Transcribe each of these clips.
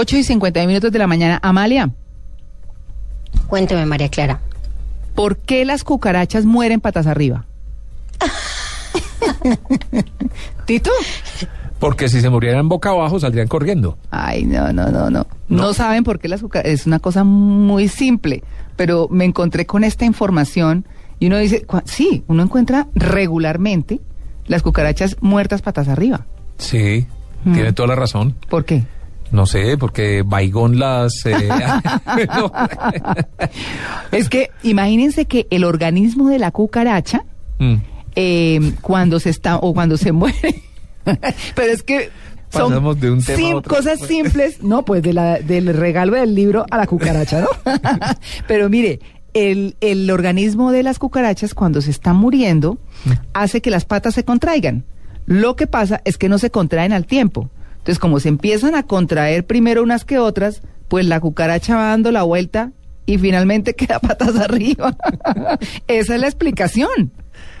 Ocho y 50 minutos de la mañana. Amalia, Cuénteme, María Clara. ¿por qué las cucarachas mueren patas arriba? ¿Tito? Porque si se murieran boca abajo saldrían corriendo. Ay, no, no, no, no. No, saben por qué las cucarachas. Es una cosa muy simple, pero me encontré con esta información y uno dice, sí, uno encuentra regularmente las cucarachas muertas patas arriba. Sí, Mm. tiene toda la razón. ¿Por qué? No sé, porque Baigón las... eh, no. Es que imagínense que el organismo de la cucaracha, Mm. eh, cuando se está o cuando se muere, pero es que son Pasamos de un tema a sim- otro. cosas simples, no, pues de la, del regalo del libro a la cucaracha, ¿no? pero mire, el, el organismo de las cucarachas cuando se está muriendo Mm. hace que las patas se contraigan. Lo que pasa es que no se contraen al tiempo. Entonces, como se empiezan a contraer primero unas que otras, pues la cucaracha va dando la vuelta y finalmente queda patas arriba. Esa es la explicación.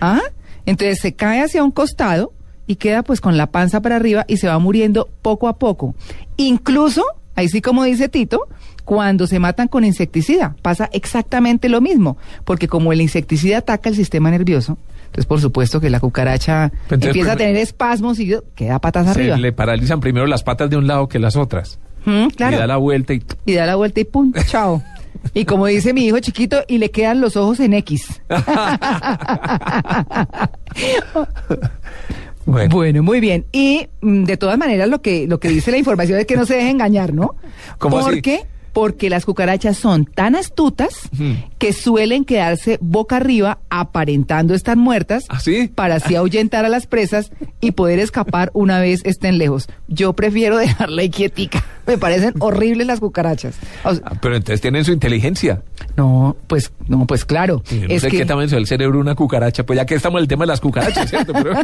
¿Ah? Entonces se cae hacia un costado y queda pues con la panza para arriba y se va muriendo poco a poco. Incluso, ahí sí como dice Tito, cuando se matan con insecticida, pasa exactamente lo mismo, porque como el insecticida ataca el sistema nervioso, entonces por supuesto que la cucaracha Entonces, empieza a tener espasmos y queda patas Se arriba. le paralizan primero las patas de un lado que las otras. Mm, claro. Y da la vuelta y... y da la vuelta y pum, chao. Y como dice mi hijo chiquito, y le quedan los ojos en X. Bueno, Bueno, muy bien. Y mm, de todas maneras lo que lo que dice la información es que no se deje engañar, ¿no? ¿Cómo así? Porque las cucarachas son tan astutas que suelen quedarse boca arriba aparentando estar muertas ¿Ah, sí? para así ahuyentar a las presas y poder escapar una vez estén lejos. Yo prefiero dejarla quietica. Me parecen horribles las cucarachas. O sea, Ah, pero entonces tienen su inteligencia. no, pues no, pues claro. Y yo no es sé que qué tamaño es el cerebro una cucaracha. Pues ya que estamos en el tema de las cucarachas, ¿cierto? Pero-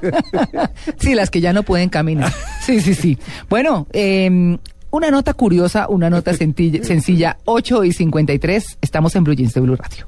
Sí, las que ya no pueden caminar. Sí, sí, sí. Bueno, eh, una nota curiosa, una nota sencilla, sencilla 8 y 53. Estamos en Blue Jeans de Blue Radio.